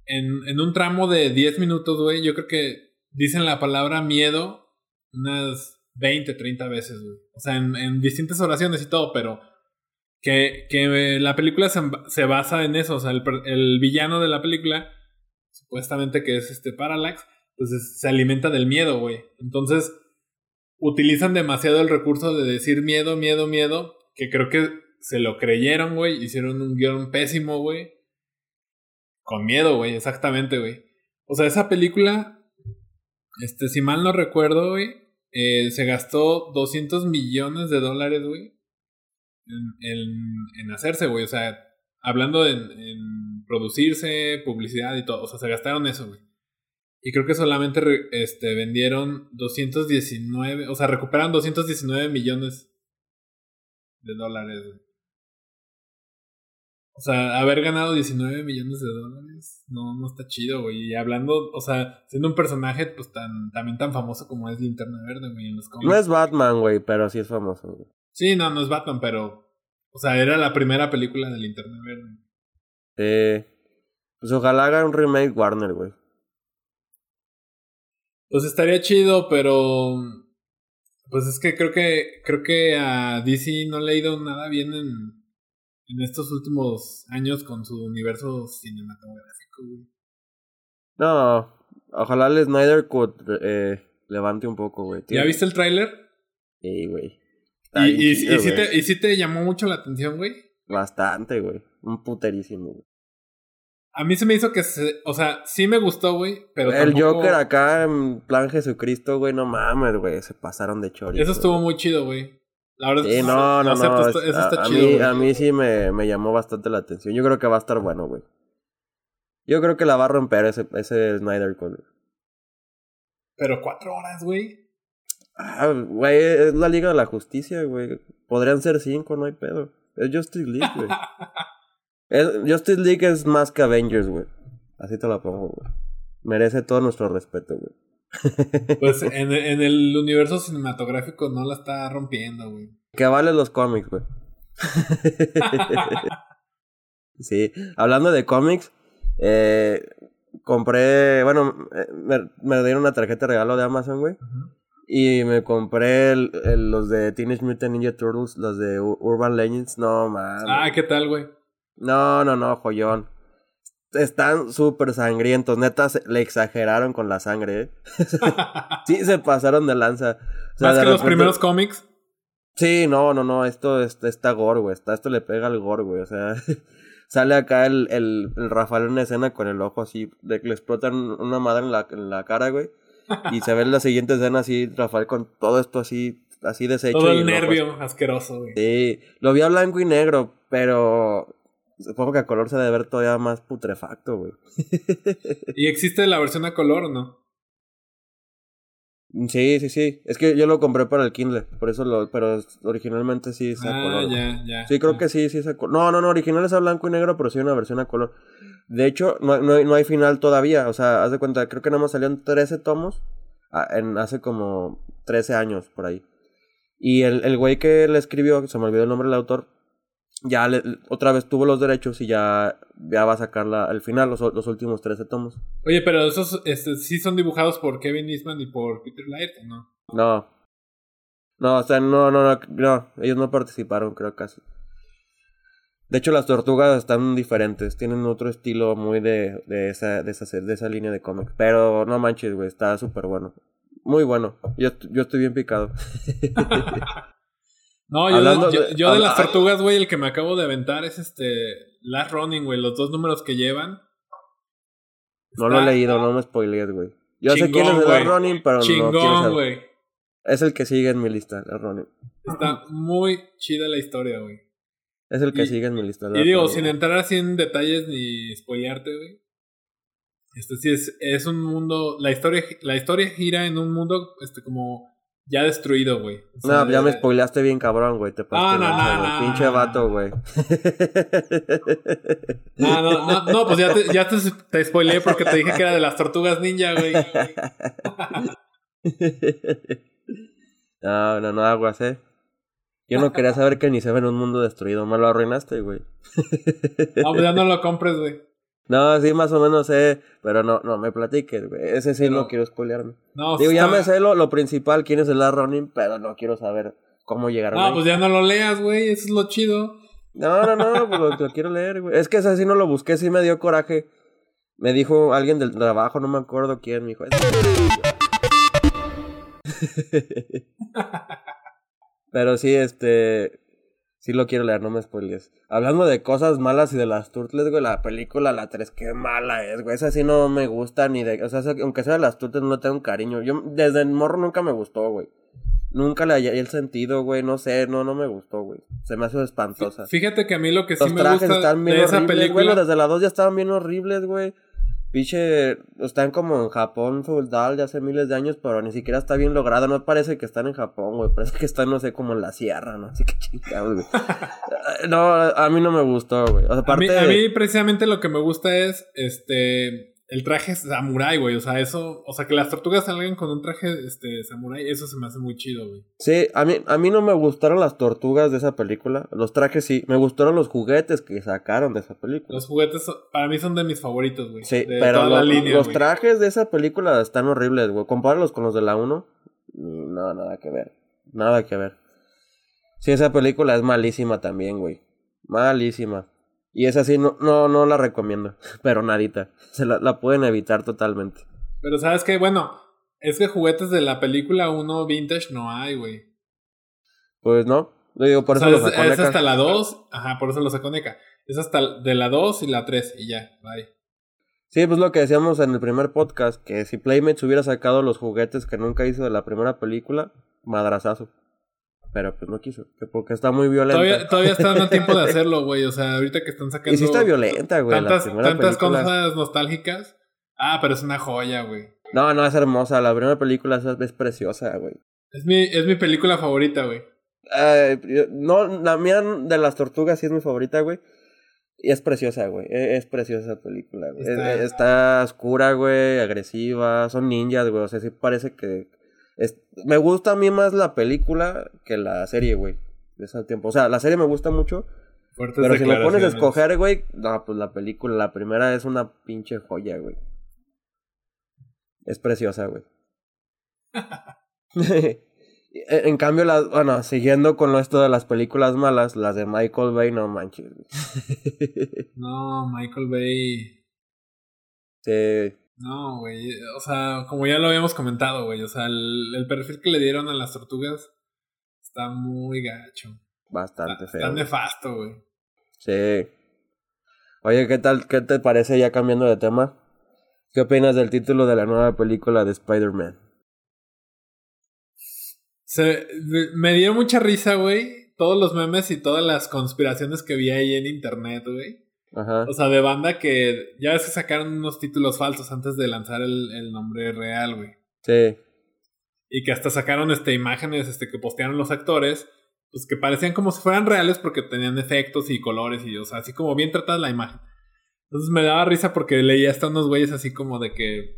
En, en un tramo de 10 minutos, güey, yo creo que dicen la palabra miedo unas 20, 30 veces, güey. O sea, en, en distintas oraciones y todo, pero que, que la película se, se basa en eso. O sea, el, el villano de la película, supuestamente que es este Parallax, pues se alimenta del miedo, güey. Entonces, utilizan demasiado el recurso de decir miedo, miedo, miedo, que creo que se lo creyeron, güey, hicieron un guion pésimo, güey. Con miedo, güey, exactamente, güey. O sea, esa película, este, si mal no recuerdo, güey, eh, se gastó 200 millones de dólares, güey, en, en, hacerse, güey. O sea, hablando en, en producirse, publicidad y todo. O sea, se gastaron eso, güey. Y creo que solamente este, vendieron 219, o sea, recuperaron 219 millones de dólares. O sea, haber ganado 19 millones de dólares no, no está chido, güey. Y hablando, o sea, siendo un personaje pues tan, también tan famoso como es Linterna Verde, güey, en los cómics. No es Batman, güey, pero sí es famoso, güey. Sí, no, no es Batman, pero, o sea, era la primera película de Linterna Verde. Eh, pues ojalá haga un remake Warner, güey. Pues estaría chido, pero pues es que creo que creo que a DC no le ha ido nada bien en, en estos últimos años con su universo cinematográfico, güey. No, ojalá el Snyder Cut eh, levante un poco, güey. ¿Ya viste el tráiler? Sí, güey. ¿Y, y, y, si te, ¿Y si te llamó mucho la atención, güey? Bastante, güey. Un puterísimo, güey. A mí se me hizo que, se, o sea, sí me gustó, güey, pero El Joker acá en plan Jesucristo, güey, no mames, güey, se pasaron de chorizo. Eso estuvo muy chido, güey. La verdad sí, no, no, no, eso está a, chido. Mí, a mí sí me, me llamó bastante la atención. Yo creo que va a estar bueno, güey. Yo creo que la va a romper ese, ese Snyder Code. Pero cuatro horas, güey. Ah, güey, es la Liga de la Justicia, güey. Podrían ser cinco, no hay pedo. Es Justice League, güey. <laughs> Justice League es más que Avengers, güey. Así te la pongo, güey. Merece todo nuestro respeto, güey. Pues en, en, el universo cinematográfico no la está rompiendo, güey. Que vale los cómics, güey. <laughs> sí, hablando de cómics, eh, compré, bueno, eh, me, me, dieron una tarjeta de regalo de Amazon, güey. Y me compré los de Teenage Mutant Ninja Turtles, los de Urban Legends. No, man. Ah, ¿qué tal, güey? No, no, no, joyón. Están súper sangrientos. Neta, le exageraron con la sangre. ¿eh? <laughs> sí, se pasaron de lanza. ¿Más que los primeros cómics? Sí, no, no, no. Esto, está gore, güey. Esto le pega al gore, güey. O sea, <laughs> sale acá el, el, el, Rafael en una escena con el ojo así, de que le explotan una madre en la, en la cara, güey. Y se ve en la siguiente escena así, Rafael con todo esto así, así deshecho. Todo el nervio asqueroso, güey. Sí, lo vi a blanco y negro, pero Supongo que a color se debe ver todavía más putrefacto, güey. <laughs> ¿Y existe la versión a color o no? Sí, sí, sí. Es que yo lo compré para el Kindle, por eso lo, pero originalmente sí es a ah, color. Ya, ya, sí, creo que sí, sí es a color. No, no, no, original es a blanco y negro, pero sí una versión a color. De hecho, no, no, no hay final todavía. O sea, haz de cuenta, creo que nada más salieron 13 tomos ah, en, hace como 13 años por ahí. Y el, el güey que le escribió, se me olvidó el nombre del autor, ya otra vez tuvo los derechos y ya, ya va a sacar al final los, los últimos 13 tomos. Oye, pero esos este, sí son dibujados por Kevin Eastman y por Peter ¿o no? No. No, o sea, no, no, no, no, ellos no participaron, creo casi. De hecho, las tortugas están diferentes, tienen otro estilo muy de, de, esa, de, esa, de esa línea de cómics. Pero no manches, güey, está súper bueno. Muy bueno. Yo, yo estoy bien picado. <laughs> <laughs> No, yo, de, yo, de las tortugas, güey, el que me acabo de aventar es este Last Running, güey, los dos números que llevan. No lo he leído, no me spoilees, güey. Yo sé quién es el Last Running, pero Chingón, no güey. Es el que sigue en mi lista, Last Running. Está muy chida la historia, güey. Es el que sigue en mi lista. Y digo, sin entrar así en detalles ni spoilearte, güey. Este sí es, es un mundo. La historia, la historia gira en un mundo este como ya destruido, güey. no, ya me spoileaste bien cabrón, güey. Te ah, no, no, no, Pinche vato, güey. <laughs> No, no, no, no, pues ya te, ya te, te spoileé porque te dije que era de las tortugas ninja, güey. <laughs> No, no, no, aguas, eh. Yo no quería saber que ni se ve en un mundo destruido. Me lo arruinaste, güey. No, pues ya no lo compres, güey. No, sí, más o menos sé, pero no, no me platiques, güey. Ese sí no quiero spoilearme. No, Digo, ya me sé lo, lo, principal, quién es el Last Running, pero no quiero saber cómo llegaron. No, pues ya no lo leas, güey, eso es lo chido. No, no, no, pues lo, quiero leer, güey. Es que ese sí no lo busqué, sí me dio coraje. Me dijo alguien del trabajo, no me acuerdo quién, me dijo. <laughs> Pero sí, este. Sí lo quiero leer, no me spoiles. Hablando de cosas malas y de las turtles, güey, la película, la 3, qué mala es, güey. Esa sí no me gusta ni de... O sea, aunque sea de las turtles, no tengo un cariño. Yo, desde el morro nunca me gustó, güey. Nunca le hallé el sentido, güey. No sé, no, no me gustó, güey. Se me hace espantosa. Fíjate que a mí lo que sí me gusta de esa película... Bueno, desde las 2 ya estaban bien horribles, güey. Piche, están como en Japón feudal de hace miles de años, pero ni siquiera está bien logrado. No parece que están en Japón, güey. Parece que están, no sé, como en la sierra, ¿no? Así que chingados, güey. <laughs> no, a mí no me gustó, güey. O sea, aparte... a, mí, a mí precisamente lo que me gusta es, este, el traje samurai, güey. O sea, eso, o sea, que las tortugas salgan con un traje este samurai, eso se me hace muy chido, güey. Sí, a mí, a mí no me gustaron las tortugas de esa película. Los trajes sí. Me gustaron los juguetes que sacaron de esa película. Los juguetes para mí son de mis favoritos, güey. Sí, pero los trajes de esa película están horribles, güey. Compáralos con los de la 1. No, nada que ver. Nada que ver. Sí, esa película es malísima también, güey. Malísima. Y es así, no, no, no la recomiendo. <laughs> Pero nadita. Se la, pueden evitar totalmente. Pero sabes que, bueno, es que juguetes de la película 1 vintage no hay, güey. Pues no. digo, por eso lo sacó Es hasta la 2. Ajá, por eso lo sacó NECA. Es hasta de la 2 y la 3 y ya, bye. Sí, pues lo que decíamos en el primer podcast, que si Playmates hubiera sacado los juguetes que nunca hizo de la primera película, madrazazo. Pero pues no quiso, porque está muy violenta. Todavía, todavía están a tiempo de <laughs> hacerlo, güey. O sea, ahorita que están sacando. Y sí está violenta, güey. Tantas, tantas cosas nostálgicas. Ah, pero es una joya, güey. No, no, es hermosa. La primera película es, preciosa, güey. Es mi, es mi película favorita, güey. no, la mía de las tortugas sí es mi favorita, güey. Y es preciosa, güey. E, es, preciosa esa película, güey. Está... E, está oscura, güey, agresiva. Son ninjas, güey. O sea, sí parece que me gusta a mí más la película que la serie, güey. De ese tiempo. O sea, la serie me gusta mucho. pero si me pones a escoger, güey, no, pues la película, la primera es una pinche joya, güey. Es preciosa, güey. <laughs> en cambio, las, bueno, siguiendo con esto de las películas malas, las de Michael Bay, no manches. <laughs> no, Michael Bay. Sí. No, güey. O sea, como ya lo habíamos comentado, güey. O sea, el, perfil que le dieron a las tortugas está muy gacho. Bastante feo. Está nefasto, güey. Sí. Oye, ¿qué tal? ¿Qué te parece ya cambiando de tema? ¿Qué opinas del título de la nueva película de Spider-Man? Se, me dio mucha risa, güey. Todos los memes y todas las conspiraciones que vi ahí en internet, güey. O sea, de banda que ya ves que sacaron unos títulos falsos antes de lanzar el, nombre real, güey. Sí. Y que hasta sacaron este, imágenes este, que postearon los actores, pues que parecían como si fueran reales porque tenían efectos y colores y, o sea, así como bien tratada la imagen. Entonces me daba risa porque leía hasta unos güeyes así como de que.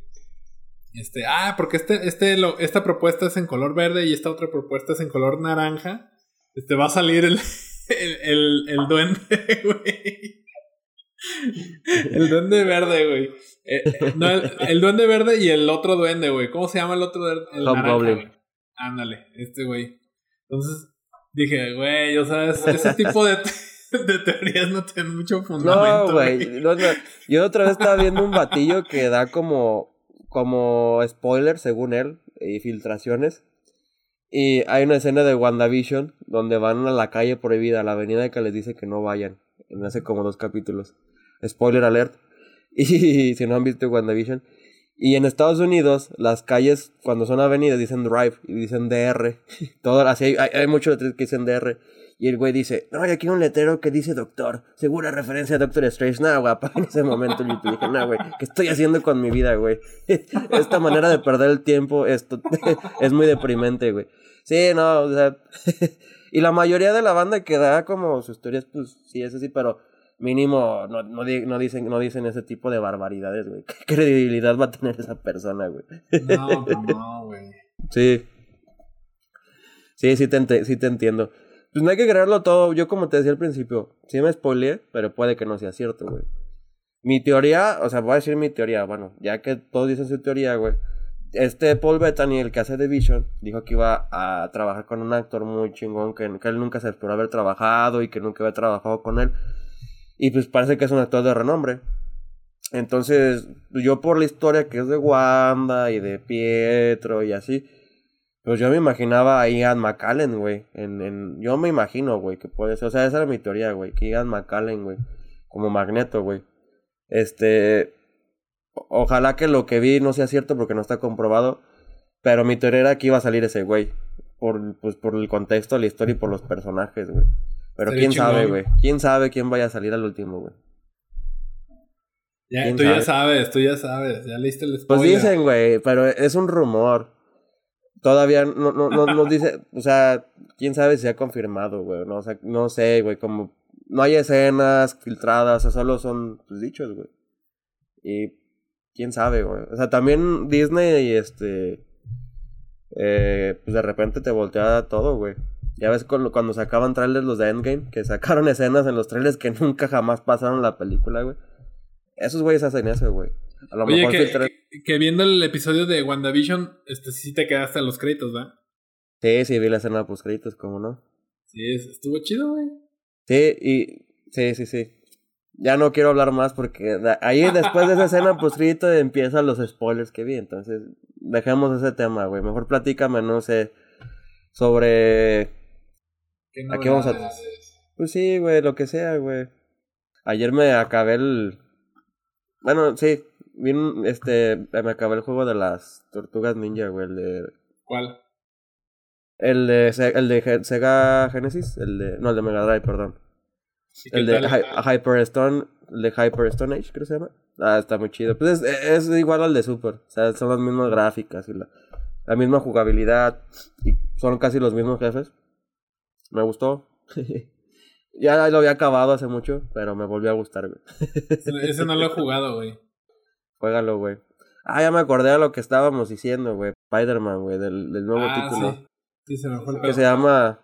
Este, ah, porque este, este, lo, esta propuesta es en color verde y esta otra propuesta es en color naranja. Este va a salir el, <laughs> el, el, el duende, <laughs> güey. El duende verde, güey. Eh, eh, no, el, duende verde y el otro duende, güey. ¿Cómo se llama el otro? El naranja, Ándale, este güey. Entonces dije, güey, o sea, ese tipo de, <laughs> de teorías no tienen mucho fundamento. No, güey. Yo otra vez estaba viendo un batillo que da como, como spoiler, según él, y filtraciones. Y hay una escena de WandaVision donde van a la calle prohibida, a la avenida que les dice que no vayan. En hace como dos capítulos. Spoiler alert. <laughs> Y si no han visto WandaVision. Y en Estados Unidos, las calles, cuando son avenidas, dicen drive y dicen DR. <laughs> Todo, así hay, hay, muchos que dicen DR. Y el güey dice, no, hay aquí un letrero que dice doctor. Segura referencia a Doctor Strange. No, guapa. <laughs> En ese momento yo te dije, no, güey, ¿qué estoy haciendo con mi vida, güey? Esta manera de perder el tiempo esto, es muy deprimente, güey. Sí, no, o sea... y la mayoría de la banda que da como sus historias, pues sí, es así, pero mínimo no, no, no, dicen, no dicen ese tipo de barbaridades, güey. <laughs> ¿Qué credibilidad va a tener esa persona, güey? No, no, güey. Sí. Sí, sí te, sí te entiendo. Pues no hay que creerlo todo. Yo, como te decía al principio, sí me spoileé, pero puede que no sea cierto, güey. Mi teoría, o sea, voy a decir mi teoría, bueno, ya que todos dicen su teoría, güey. Este Paul Bettany, el que hace The Vision, dijo que iba a trabajar con un actor muy chingón, que, que él nunca se esperó haber trabajado y que nunca había trabajado con él. Y pues parece que es un actor de renombre. Entonces, yo por la historia que es de Wanda y de Pietro y así, pues yo me imaginaba a Ian McAllen, güey. En, en, yo me imagino, güey, que puede ser. O sea, esa era mi teoría, güey. Que Ian McAllen, güey. Como Magneto, güey. Este. Ojalá que lo que vi no sea cierto porque no está comprobado. Pero mi teoría era que iba a salir ese güey. Por, pues, por el contexto de la historia y por los personajes, güey. Pero quién sabe, güey. Quién sabe quién vaya a salir al último, güey. Ya, tú ya sabes, tú ya sabes. Ya leíste el spoiler. Pues dicen, güey, pero es un rumor. Todavía no, no, no, no dice, o sea, quién sabe si ha confirmado, güey. No, o sea, no sé, güey, como no hay escenas filtradas, o sea, solo son pues, dichos, güey. Y quién sabe, güey. O sea, también Disney, este, eh, pues de repente te voltea todo, güey. Ya ves cuando, cuando sacaban trailers los de Endgame, que sacaron <laughs> escenas en los trailers que nunca jamás pasaron la película, güey. Esos güeyes hacen eso, güey. A lo Oye, mejor que, que, viendo el episodio de WandaVision, este sí te quedaste en los créditos, ¿verdad? Sí, sí, vi la escena post créditos, ¿cómo no? Sí, estuvo chido, güey. Sí, y sí, sí, sí. Ya no quiero hablar más porque ahí después de esa escena post crédito empiezan los spoilers que vi, entonces dejemos ese tema, güey. Mejor platícame, no sé, sobre ¿Qué qué vamos a Pues sí, güey, lo que sea, güey. Ayer me acabé el bueno, sí, bien, este, me acabé el juego de las tortugas ninja, güey, el de... ¿Cuál? El de, el de Sega Genesis, el de, no, el de Mega Drive, perdón. El de Hyperstone, el de Hyperstone Age, creo que se llama. Ah, está muy chido. Pues es, es, igual al de Super, o sea, son las mismas gráficas y la, la misma jugabilidad y son casi los mismos jefes. Me gustó. <laughs> Ya lo había acabado hace mucho, pero me volvió a gustar, güey. Ese no lo he jugado, güey. Juégalo, güey. Ah, ya me acordé de lo que estábamos diciendo, güey. Spider-Man, güey, del, del, nuevo ah, título. Sí. sí, se me fue el Que se llama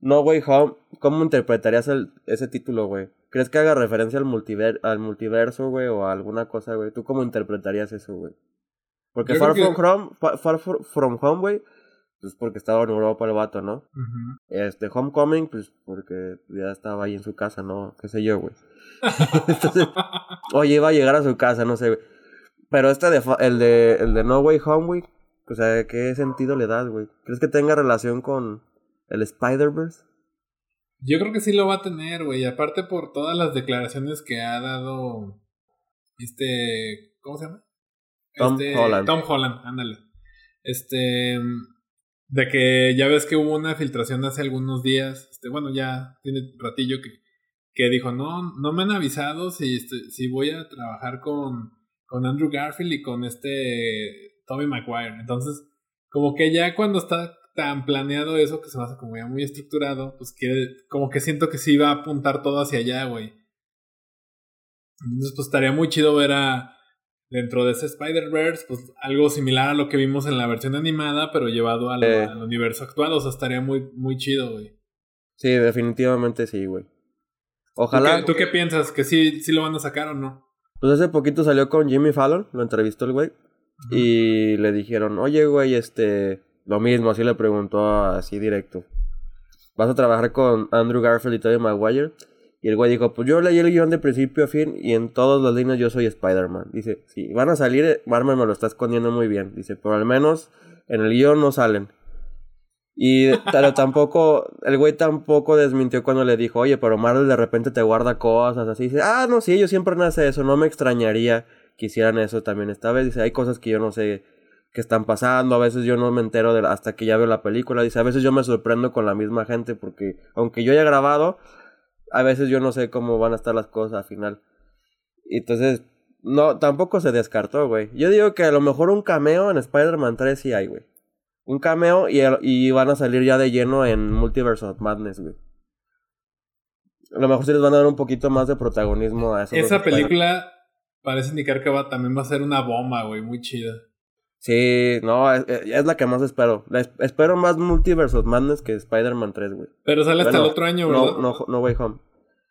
No Way Home. ¿Cómo interpretarías el, ese título, güey? ¿Crees que haga referencia al, multiver al multiverso, güey, o a alguna cosa, güey? ¿Tú cómo interpretarías eso, güey? Porque Far from, Home, Far From Home, güey, pues porque estaba en Europa el vato, ¿no? Este, Homecoming, pues porque ya estaba ahí en su casa, ¿no? Qué sé yo, güey. <laughs> Entonces, oye, iba a llegar a su casa, no sé, güey. Pero este de, el de, el de No Way Home, güey, o sea, ¿qué sentido le das, güey? ¿Crees que tenga relación con el Spider-Verse? Yo creo que sí lo va a tener, güey. Aparte por todas las declaraciones que ha dado este, ¿cómo se llama? Tom este, Holland. Tom Holland, ándale. Este, de que ya ves que hubo una filtración hace algunos días, este, bueno, ya tiene ratillo que, que dijo, no, no me han avisado si, si voy a trabajar con, con Andrew Garfield y con este Tommy Maguire. Entonces, como que ya cuando está tan planeado eso, que se me hace como ya muy estructurado, pues quiere, como que siento que sí va a apuntar todo hacia allá, güey. Entonces, pues estaría muy chido ver a, dentro de ese Spider-Verse, pues algo similar a lo que vimos en la versión animada, pero llevado al, universo actual. O sea, estaría muy, muy chido, güey. Sí, definitivamente sí, güey. Ojalá. ¿Tú qué, piensas? ¿Que sí, sí lo van a sacar o no? Pues hace poquito salió con Jimmy Fallon, lo entrevistó el güey. Y le dijeron, oye, güey, este. Lo mismo, así le preguntó así directo. ¿Vas a trabajar con Andrew Garfield y Tobey Maguire? Y el güey dijo, pues yo leí el guion de principio a fin y en todas las líneas yo soy Spider-Man. Dice, si van a salir, Marvel me lo está escondiendo muy bien. Dice, pero al menos en el guion no salen. Y <laughs> pero tampoco, el güey tampoco desmintió cuando le dijo, oye, pero Marvel de repente te guarda cosas así. Dice, ah, no, sí, ellos siempre hacen eso, no me extrañaría que hicieran eso también esta vez. Dice, hay cosas que yo no sé que están pasando, a veces yo no me entero de hasta que ya veo la película. Dice, a veces yo me sorprendo con la misma gente porque aunque yo haya grabado, a veces yo no sé cómo van a estar las cosas al final. Entonces, no, tampoco se descartó, güey. Yo digo que a lo mejor un cameo en Spider-Man 3 sí hay, güey. Un cameo y, y van a salir ya de lleno en Multiverse of Madness, güey. A lo mejor sí les van a dar un poquito más de protagonismo a eso. Esa película parece indicar que va, también va a ser una bomba, güey, muy chida. Sí, no, es, la que más espero. espero más Multiverse of Madness que Spider-Man 3, güey. Pero sale hasta el otro año, ¿verdad? No, no, no Way Home.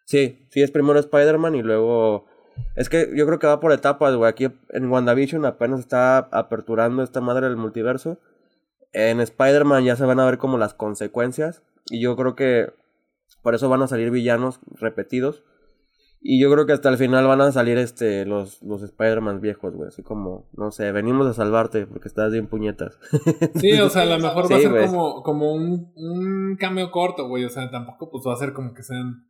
Sí, sí, es primero Spider-Man y luego... Es que yo creo que va por etapas, güey. Aquí en WandaVision apenas está aperturando esta madre del multiverso. En Spider-Man ya se van a ver como las consecuencias. Y yo creo que por eso van a salir villanos repetidos. Y yo creo que hasta el final van a salir este los, los Spider-Man viejos, güey. Así como, no sé, venimos a salvarte porque estás bien puñetas. <laughs> Sí, o sea, a lo mejor va a ser como, como un, un cambio corto, güey. O sea, tampoco pues va a ser como que sean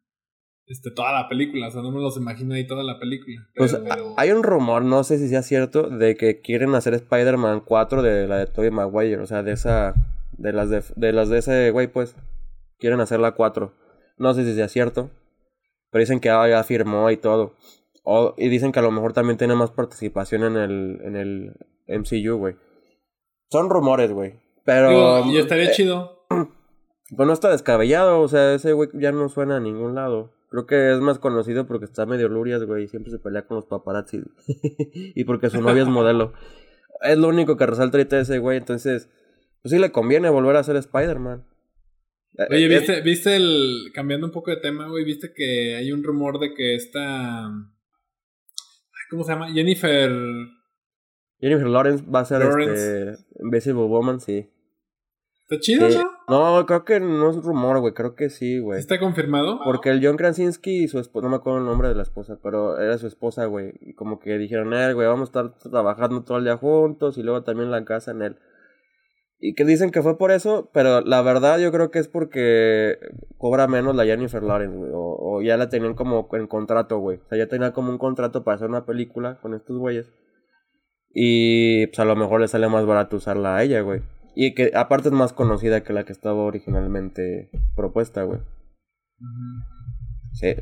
este, toda la película. O sea, no me los imagino ahí toda la película. pues hay un rumor, no sé si sea cierto, de que quieren hacer Spider-Man 4 de la de Tobey Maguire. O sea, de esa. De las de, de las de ese güey, pues. Quieren hacer la 4. No sé si sea cierto. Pero dicen que ya firmó y todo. y dicen que a lo mejor también tiene más participación en el, en el MCU, güey. Son rumores, güey. Pero. y estaría eh, chido. <clears throat> Pues no está descabellado, o sea, ese güey ya no suena a ningún lado. Creo que es más conocido porque está medio lurias, güey, y siempre se pelea con los paparazzi. <laughs> y porque su novia es modelo. Es lo único que resalta ahorita ese güey, entonces, pues sí le conviene volver a ser Spider-Man. Oye, eh, ¿viste, ¿viste el. Cambiando un poco de tema, güey, ¿viste que hay un rumor de que esta. ¿Cómo se llama? Jennifer. Jennifer Lawrence va a ser este. Invisible Woman, sí. ¿Está chido, no? No, creo que no es rumor, güey. Creo que sí, güey. ¿Está confirmado? Porque el John Krasinski y su esposa, no me acuerdo el nombre de la esposa, pero era su esposa, güey. Y como que dijeron, eh, güey, vamos a estar trabajando todo el día juntos y luego también la casa en él. Y que dicen que fue por eso, pero la verdad yo creo que es porque cobra menos la Jennifer Lawrence, güey. O, ya la tenían como en contrato, güey. O sea, ya tenía como un contrato para hacer una película con estos güeyes. Y pues a lo mejor le sale más barato usarla a ella, güey. Y que aparte es más conocida que la que estaba originalmente propuesta, güey. Sí.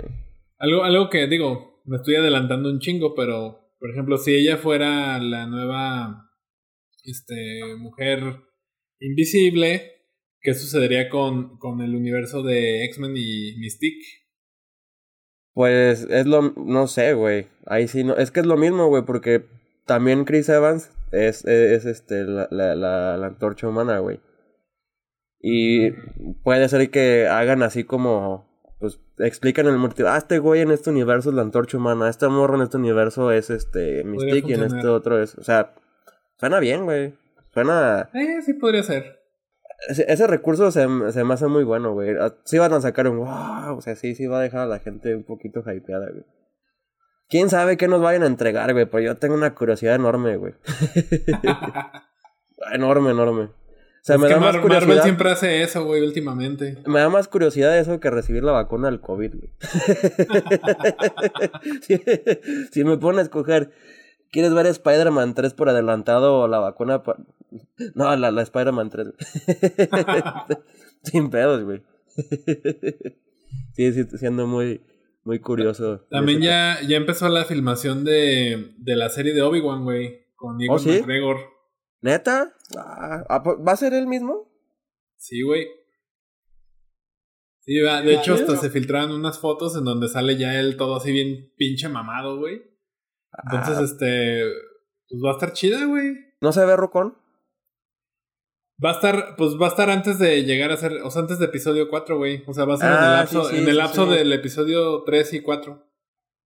Algo, algo que digo, me estoy adelantando un chingo, pero por ejemplo, si ella fuera la nueva este mujer invisible, ¿qué sucedería con, con el universo de X-Men y Mystique? Pues es lo, no sé, güey. Ahí sí no, es que es lo mismo, güey, porque también Chris Evans es, es, este, la, la, la, antorcha humana, güey. Y puede ser que hagan así como, pues, explican el motivo. Ah, este güey en este universo es la antorcha humana, este morro en este universo es este Mystique y en este otro es, o sea, suena bien, güey. Suena. Eh, sí, podría ser. Ese, recurso se, se, me hace muy bueno, güey. Ah, sí van a sacar un wow. O sea, sí, sí va a dejar a la gente un poquito hypeada, güey. Quién sabe qué nos vayan a entregar, güey. Pero yo tengo una curiosidad enorme, güey. <laughs> enorme, enorme. O sea, me da más curiosidad. Marvel siempre hace eso, güey, últimamente. Me da más curiosidad eso que recibir la vacuna del COVID, güey. <laughs> si, si, me pone a escoger, ¿quieres ver Spider-Man 3 por adelantado o la vacuna no, la, la Spider-Man 3. <laughs> Sin pedos, güey. sí, sí, siendo muy, muy curioso. También ya, ya empezó la filmación de, de la serie de Obi-Wan, güey. Con Ewan ¿Oh, McGregor. ¿Neta? Ah, ah, ¿Va a ser él mismo? Sí, güey. Sí, de hecho hasta se filtraron unas fotos en donde sale ya él todo así bien pinche mamado, güey. Entonces, ah. este, pues va a estar chida, güey. ¿No se ve Rocón? Va a estar, pues va a estar antes de llegar a ser, o sea, antes de episodio 4, güey. O sea, va a ser en el ah, lapso, en el lapso del episodio 3 y 4.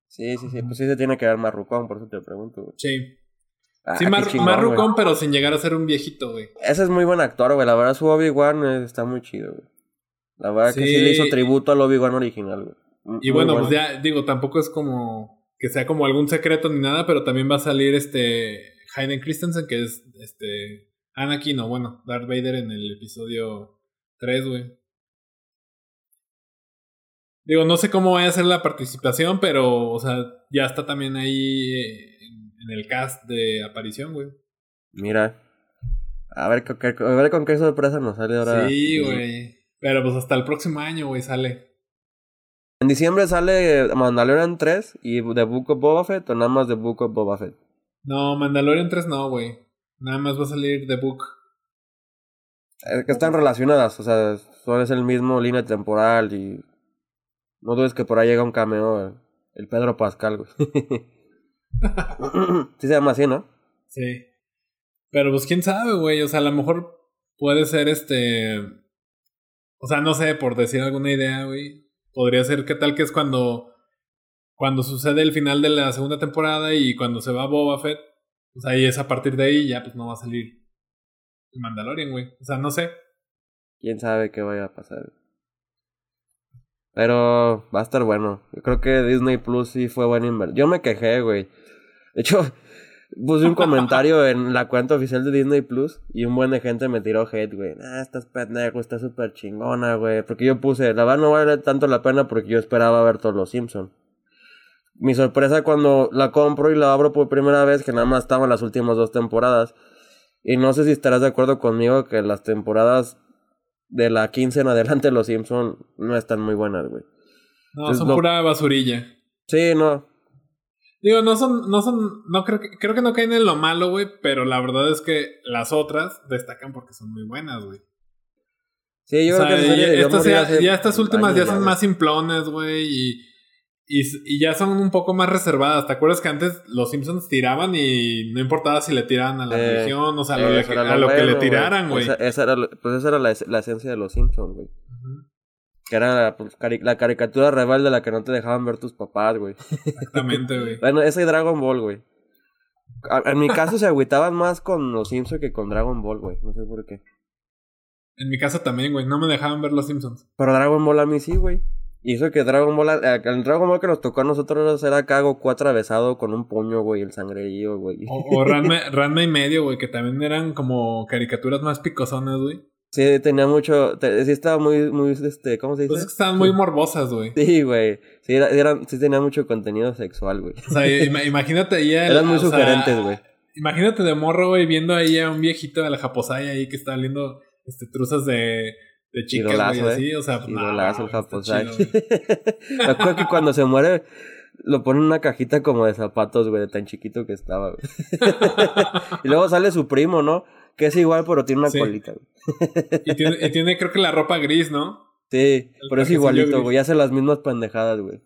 Sí, sí, sí. Pues sí se tiene que ver Marrucón, por eso te pregunto, güey. Sí. Ah, sí, Marrucón, pero sin llegar a ser un viejito, güey. Ese es muy buen actor, güey. La verdad, su Obi-Wan está muy chido, güey. La verdad que sí le hizo tributo al Obi-Wan original, güey. Y bueno, pues ya, digo, tampoco es como que sea como algún secreto ni nada, pero también va a salir este Hayden Christensen, que es este Anakin o bueno, Darth Vader en el episodio 3, güey. Digo, no sé cómo vaya a ser la participación, pero, o sea, ya está también ahí eh, en el cast de aparición, güey. Mira. A ver, a ver con qué sorpresa nos sale ahora. Sí, güey. Pero pues hasta el próximo año, güey, sale. En diciembre sale Mandalorian 3 y The Book of Boba Fett o nada más The Book of Boba Fett. No, Mandalorian 3 no, güey. Nada más va a salir The Book. Es que están relacionadas, o sea, son es el mismo línea temporal y no dudes que por ahí llega un cameo el Pedro Pascal, güey. <laughs> sí se llama así, ¿no? Sí. Pero pues quién sabe, güey, o sea, a lo mejor puede ser este o sea, no sé, por decir alguna idea, güey. Podría ser qué tal que es cuando cuando sucede el final de la segunda temporada y cuando se va Boba Fett pues ahí es a partir de ahí ya pues no va a salir el Mandalorian, güey. O sea, no sé. ¿Quién sabe qué vaya a pasar? Pero va a estar bueno. Yo creo que Disney Plus sí fue buena inversión. Yo me quejé, güey. De hecho, <laughs> puse un comentario <laughs> en la cuenta oficial de Disney Plus y un buen de gente me tiró hate, güey. Ah, estás pendejo, está súper chingona, güey. Porque yo puse, la verdad no vale tanto la pena porque yo esperaba ver todos los Simpsons. Mi sorpresa cuando la compro y la abro por primera vez, que nada más estaban las últimas dos temporadas. Y no sé si estarás de acuerdo conmigo que las temporadas de la 15 en adelante de los Simpsons no están muy buenas, güey. No, Entonces, son lo- pura basurilla. Sí, no. Digo, no son, no son, no creo que, creo que no caen en lo malo, güey, pero la verdad es que las otras destacan porque son muy buenas, güey. Sí, yo O sea, creo que ya, estas, ya, estas últimas ya son más simplones, güey, y, y, y ya son un poco más reservadas. ¿Te acuerdas que antes los Simpsons tiraban y no importaba si le tiraban a la Eh, religión, o sea, a Eh, lo, que- era a lo que le tiraran, güey? Esa, esa era, lo- pues esa era la, es- la esencia de los Simpsons, güey. Que era pues, cari- la caricatura rebelde de la que no te dejaban ver tus papás, güey. Exactamente, güey. <laughs> Bueno, esa y Dragon Ball, güey. En mi caso se agüitaban más con los Simpsons que con Dragon Ball, güey. No sé por qué. En mi casa también, güey, no me dejaban ver los Simpsons. Pero Dragon Ball a mí sí, güey. Y eso que Dragon Ball, eh, el Dragon Ball que nos tocó a nosotros era acá Goku atravesado con un puño, güey, el sangrerío, güey. O, o Ranma, Ranma y medio, güey, que también eran como caricaturas más picosonas, güey. Sí, tenía mucho, te- sí estaba muy, muy, este, ¿cómo se dice? Pues es que estaban muy morbosas, güey. Sí, güey. Sí, era, eran- sí tenía mucho contenido sexual, güey. O sea, ima- imagínate ahí a- Eran muy sugerentes, güey. Imagínate de morro, güey, viendo ahí a un viejito de la Japosaya ahí que está oliendo este, truzas de, de chicas, Idolazo, güey, así, o sea, pues, Idolazo el Japosai. chido, <laughs> güey. Me acuerdo que cuando se muere, lo pone en una cajita como de zapatos, güey, de tan chiquito que estaba, güey. <laughs> y luego sale su primo, ¿no? Que es igual, pero tiene una Sí. colita, güey. y, tiene, y tiene, creo que la ropa gris, ¿no? Sí, pero es igualito, güey. Hace las mismas pendejadas, güey.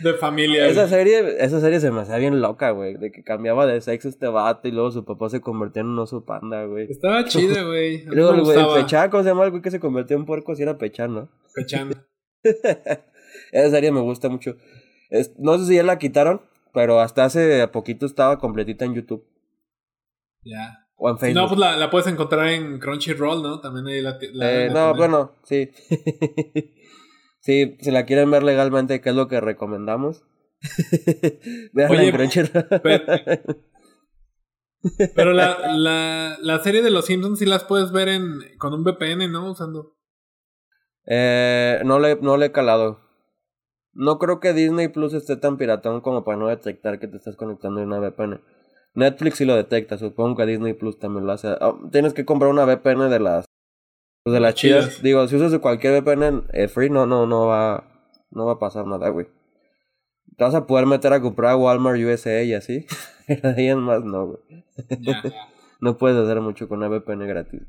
De familia. <laughs> Esa serie, esa serie se me hacía bien loca, güey. De que cambiaba de sexo este vato y luego su papá se convertía en un oso panda, güey. Estaba <laughs> chida, güey. Luego el güey, ¿cómo se llama el güey que se convirtió en puerco? Si era Pechán, ¿no? Pechán. <laughs> Esa serie me gusta mucho. Es- no sé si ya la quitaron, pero hasta hace poquito estaba completita en YouTube Ya. o en Facebook. no, pues la, la puedes encontrar en Crunchyroll, ¿no? También ahí la. la Eh, no, bueno, sí. Sí, si la quieren ver legalmente, ¿qué es lo que recomendamos? <laughs> Veanla Oye, en Crunchyroll. pero- <laughs> Pero la, la, la serie de los Simpsons sí las puedes ver en con un VPN, ¿no? Usando. Eh, no, le, no le he calado. No creo que Disney Plus esté tan piratón como para no detectar que te estás conectando en una VPN. Netflix sí lo detecta, supongo que Disney Plus también lo hace. Ah, tienes que comprar una VPN de las pues, de las chidas. Digo, si usas de cualquier VPN eh, free no no no va no va a pasar nada, güey. Te vas a poder meter a comprar Walmart USA y así. <laughs> Pero de ahí en más no, güey. <laughs> No puedes hacer mucho con una VPN gratis.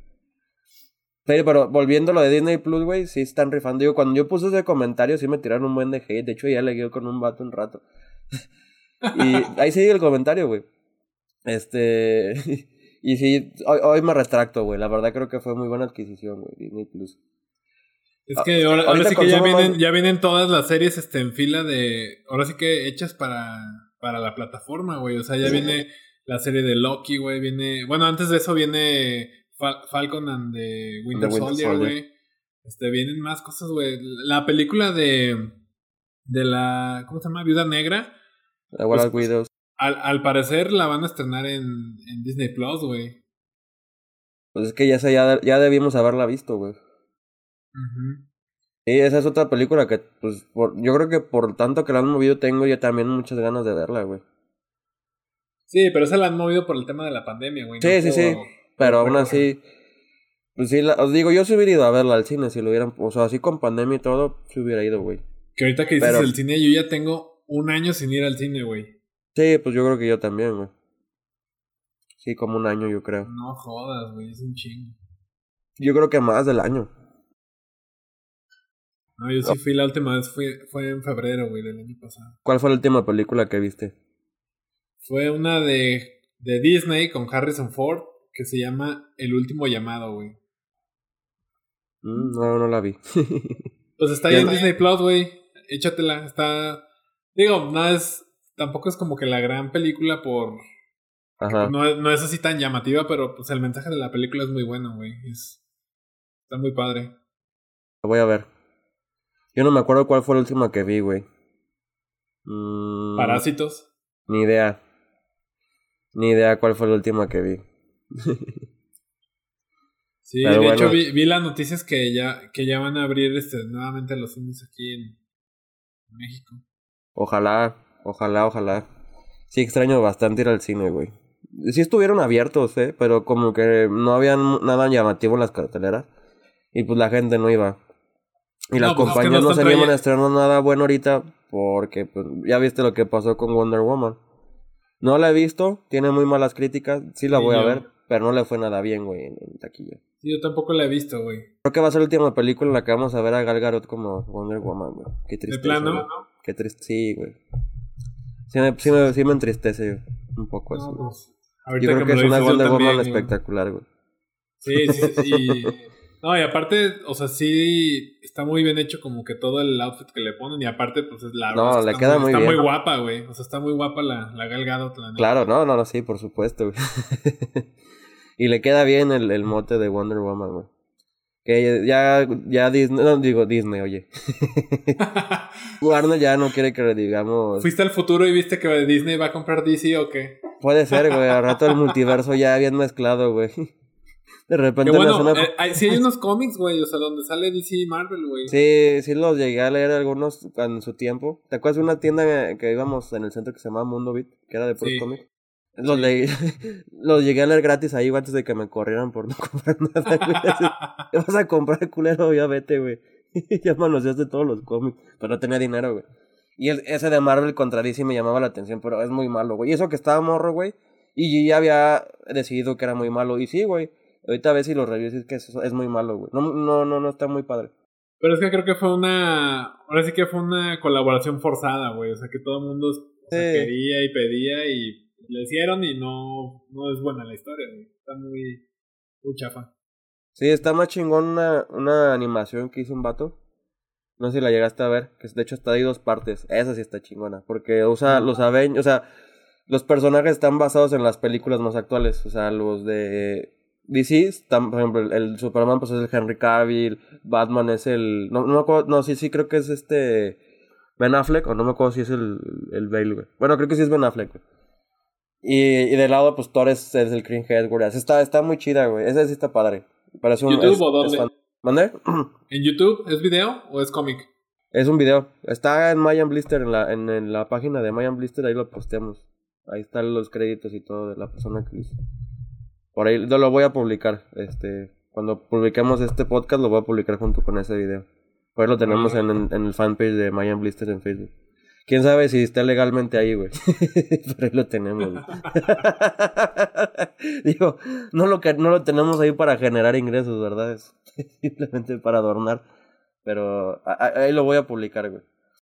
Pero, pero volviendo a lo de Disney Plus, güey, sí están rifando. Digo, cuando yo puse ese comentario, sí me tiraron un buen de hate. De hecho, ya le guió con un vato un rato. <laughs> y ahí sigue el comentario, güey. Este. Y sí, hoy, hoy me retracto, güey. La verdad creo que fue muy buena adquisición, güey, Disney Plus. Es que ahora, ahora Ahorita sí que ya vienen, más- ya vienen todas las series este, en fila de. Ahora sí que hechas para, para la plataforma, güey. O sea, ya viene la serie de Loki, güey. Viene. Bueno, antes de eso viene Fal- Falcon and the Winter, The Winter Soldier, güey. Este, vienen más cosas, güey. La película de. De la. ¿Cómo se llama? Viuda Negra. The Wild Pues- Widows. Al, al parecer la van a estrenar en, en Disney Plus, güey. Pues es que ya, sé, ya, ya debimos haberla visto, güey. Sí, esa es otra película que, pues, por, yo creo que por tanto que la han movido, tengo yo también muchas ganas de verla, güey. Sí, pero esa la han movido por el tema de la pandemia, güey. no Sí, sí, sí. Pero aún así, pues sí, la- os digo, yo sí hubiera ido a verla al cine si lo hubieran, o sea, así con pandemia y todo, sí hubiera ido, güey. Que ahorita que dices Pero- el cine, yo ya tengo un año sin ir al cine, güey. Sí, pues yo creo que yo también, güey. Sí, como un año, yo creo. No jodas, güey, es un chingo. Yo creo que más del año. No, yo sí fui la última vez, fue, fue en febrero, güey, del año pasado. ¿Cuál fue la última película que viste? Fue una de, de Disney con Harrison Ford que se llama El último llamado, güey. Mm, no, no la vi. <laughs> Pues está ahí en Disney Plus, güey. Échatela, está... Digo, no es... Tampoco es como que la gran película por... Ajá. No, es- no es así tan llamativa, pero pues el mensaje de la película es muy bueno, güey. Es... Está muy padre. La voy a ver. Yo no me acuerdo cuál fue la última que vi, güey. Mm, Parásitos. Ni idea. Ni idea cuál fue la última que vi. <laughs> Sí, Pero de bueno. hecho vi, vi las noticias que ya, que ya van a abrir este, nuevamente los cines aquí en México. Ojalá, ojalá, ojalá. Sí extraño bastante ir al cine, güey. Sí estuvieron abiertos, eh, pero como que no había nada llamativo en las carteleras. Y pues la gente no iba. Y las No, pues es que compañías no no, se animan a estrenar nada bueno ahorita porque pues, ya viste lo que pasó con Wonder Woman. No la he visto, tiene muy malas críticas, sí la Sí, voy a ver, pero no le fue nada bien, güey, en, en taquilla. Sí, yo tampoco la he visto, güey. Creo que va a ser la última película en la que vamos a ver a Gal Gadot como Wonder Woman, güey. Qué De tristeza. plano. Qué triste, sí, güey. Sí me, sí, me, sí me entristece un poco eso. no, güey. pues, Yo creo que es una Woman también, güey. espectacular, güey. Sí, sí, sí. y- no, y aparte, o sea, sí está muy bien hecho como que todo el outfit que le ponen y aparte, pues es la No, le está queda muy Está bien. muy guapa, güey. O sea, está muy guapa la, la Gal Gadot, la neta. Claro, no, no, no, sí, por supuesto, güey. <laughs> y le queda bien el, el mote de Wonder Woman, güey. Que ya, ya Disney, no digo Disney, oye. <laughs> <laughs> Warner ya no quiere que le digamos. ¿Fuiste al futuro y viste que Disney va a comprar DC o qué? Puede ser, güey. Al rato el multiverso ya bien mezclado, güey. De repente bueno, una- eh, hay, sí hay unos cómics, güey, o sea, donde sale DC y Marvel, güey. Sí, sí los llegué a leer algunos en su tiempo. ¿Te acuerdas de una tienda que íbamos en el centro que se llamaba Mundo Beat? Que era de puros Sí. cómics. Los leí, los llegué a leer gratis ahí antes de que me corrieran por no <laughs> comprar nada, güey. Así, ¿Qué vas a comprar, culero? Ya vete, güey. <laughs> ya manoseaste todos los cómics. Pero no tenía dinero, güey. Y el- ese de Marvel contra DC me llamaba la atención, pero es muy malo, güey. Y eso que estaba morro, güey. Y ya había decidido que era muy malo. Y sí, güey. Ahorita ves si los reviews es que es, es muy malo, güey. No, no, no, no está muy padre. Pero es que creo que fue una. Ahora sí que fue una colaboración forzada, güey. O sea, que todo el mundo o sea, Sí. quería y pedía y le hicieron y no, no es buena la historia, güey. Está muy, muy chafa. Sí, está más chingón una, una animación que hizo un vato. No sé si la llegaste a ver, que de hecho está de dos partes. Esa sí está chingona, porque usa los Avengers, o sea, los personajes están basados en las películas más actuales, o sea, los de DC, están, por ejemplo, el, el Superman pues es el Henry Cavill, Batman es el, no, no me acuerdo, no, sí, sí creo que es este Ben Affleck, o no me acuerdo si es el, el Bale, güey. Bueno, creo que sí es Ben Affleck, güey. Y, y de lado, pues Thor es, el Head, güey. Así Está, está muy chida, güey. Esa sí está padre. Parece un, ¿YouTube es- o dónde? fan- ¿Mande? <clears throat> ¿En YouTube es video o es cómic? Es un video. Está en Mayan Blister, en la, en, en la página de Mayan Blister, ahí lo posteamos. Ahí están los créditos y todo de la persona que hizo. Por ahí lo, voy a publicar. Este, cuando publiquemos este podcast lo voy a publicar junto con ese video. Por ahí lo tenemos Ah. en, en, en el fanpage de Mayan Blister en Facebook. Quién sabe si está legalmente ahí, güey. <laughs> Pero ahí lo tenemos. güey. <laughs> Digo, no lo no lo tenemos ahí para generar ingresos, ¿verdad? Es <laughs> simplemente para adornar. Pero ahí lo voy a publicar, güey.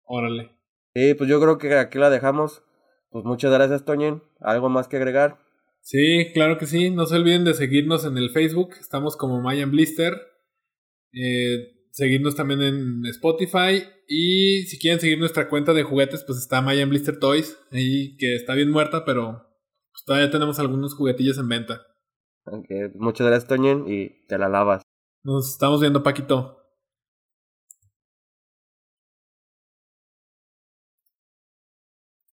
Órale. Sí, pues yo creo que aquí la dejamos. Pues muchas gracias, Toñen. ¿Algo más que agregar? Sí, claro que sí. No se olviden de seguirnos en el Facebook. Estamos como Mayan Blister. Eh, seguirnos también en Spotify. Y si quieren seguir nuestra cuenta de juguetes, pues está Mayan Blister Toys. Ahí que está bien muerta, pero pues todavía tenemos algunos juguetillos en venta. Ok, Muchas gracias, Toñen, y te la lavas. Nos estamos viendo, Paquito.